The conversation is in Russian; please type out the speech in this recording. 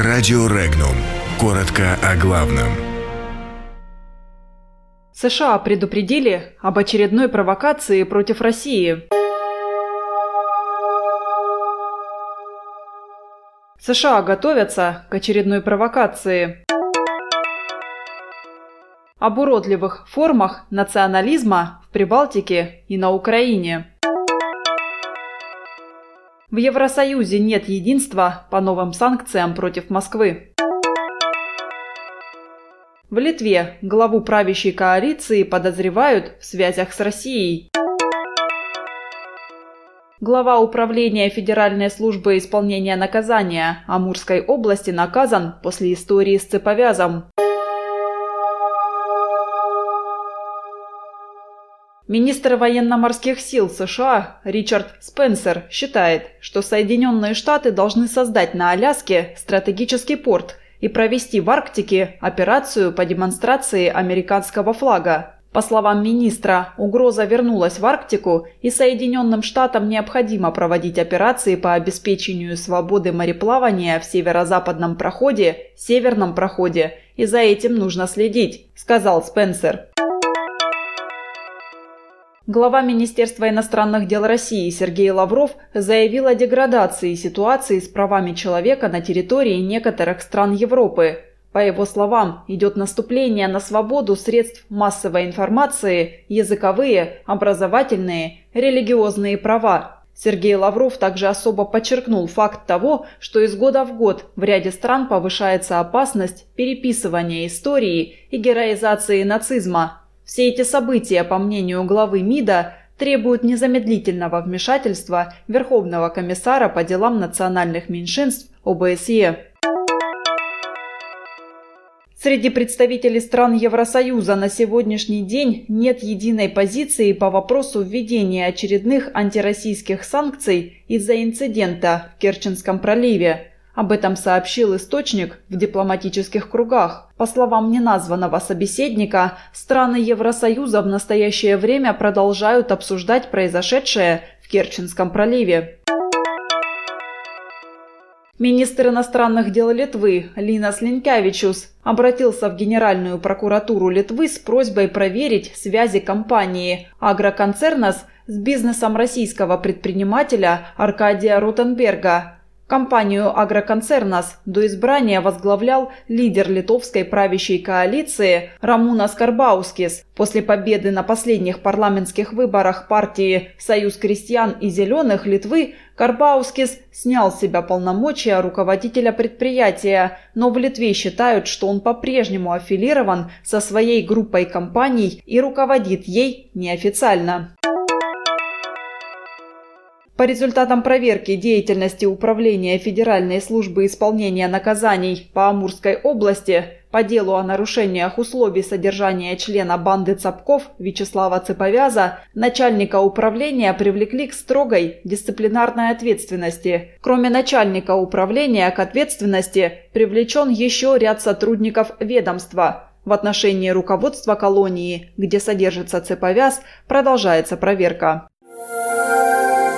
Радио Регнум. Коротко о главном. США предупредили об очередной провокации против России. США готовятся к очередной провокации. Об уродливых формах национализма в Прибалтике и на Украине. В Евросоюзе нет единства по новым санкциям против Москвы. В Литве главу правящей коалиции подозревают в связях с Россией. Глава управления Федеральной службы исполнения наказания Амурской области наказан после истории с цеповязом. Министр военно-морских сил США Ричард Спенсер считает, что Соединенные Штаты должны создать на Аляске стратегический порт и провести в Арктике операцию по демонстрации американского флага. По словам министра, угроза вернулась в Арктику, и Соединенным Штатам необходимо проводить операции по обеспечению свободы мореплавания в северо-западном проходе, северном проходе, и за этим нужно следить, сказал Спенсер. Глава Министерства иностранных дел России Сергей Лавров заявил о деградации ситуации с правами человека на территории некоторых стран Европы. По его словам, идет наступление на свободу средств массовой информации, языковые, образовательные, религиозные права. Сергей Лавров также особо подчеркнул факт того, что из года в год в ряде стран повышается опасность переписывания истории и героизации нацизма, все эти события, по мнению главы МИДа, требуют незамедлительного вмешательства Верховного комиссара по делам национальных меньшинств ОБСЕ. Среди представителей стран Евросоюза на сегодняшний день нет единой позиции по вопросу введения очередных антироссийских санкций из-за инцидента в Керченском проливе. Об этом сообщил источник в дипломатических кругах. По словам неназванного собеседника, страны Евросоюза в настоящее время продолжают обсуждать произошедшее в Керченском проливе. Министр иностранных дел Литвы Линас Линкевичус обратился в Генеральную прокуратуру Литвы с просьбой проверить связи компании «Агроконцернос» с бизнесом российского предпринимателя Аркадия Ротенберга – Компанию «Агроконцернас» до избрания возглавлял лидер литовской правящей коалиции Рамунас Карбаускис. После победы на последних парламентских выборах партии «Союз крестьян и зеленых» Литвы Карбаускис снял с себя полномочия руководителя предприятия, но в Литве считают, что он по-прежнему аффилирован со своей группой компаний и руководит ей неофициально. По результатам проверки деятельности Управления Федеральной службы исполнения наказаний по Амурской области по делу о нарушениях условий содержания члена банды Цапков Вячеслава Цеповяза начальника управления привлекли к строгой дисциплинарной ответственности. Кроме начальника управления к ответственности привлечен еще ряд сотрудников ведомства. В отношении руководства колонии, где содержится Цеповяз, продолжается проверка.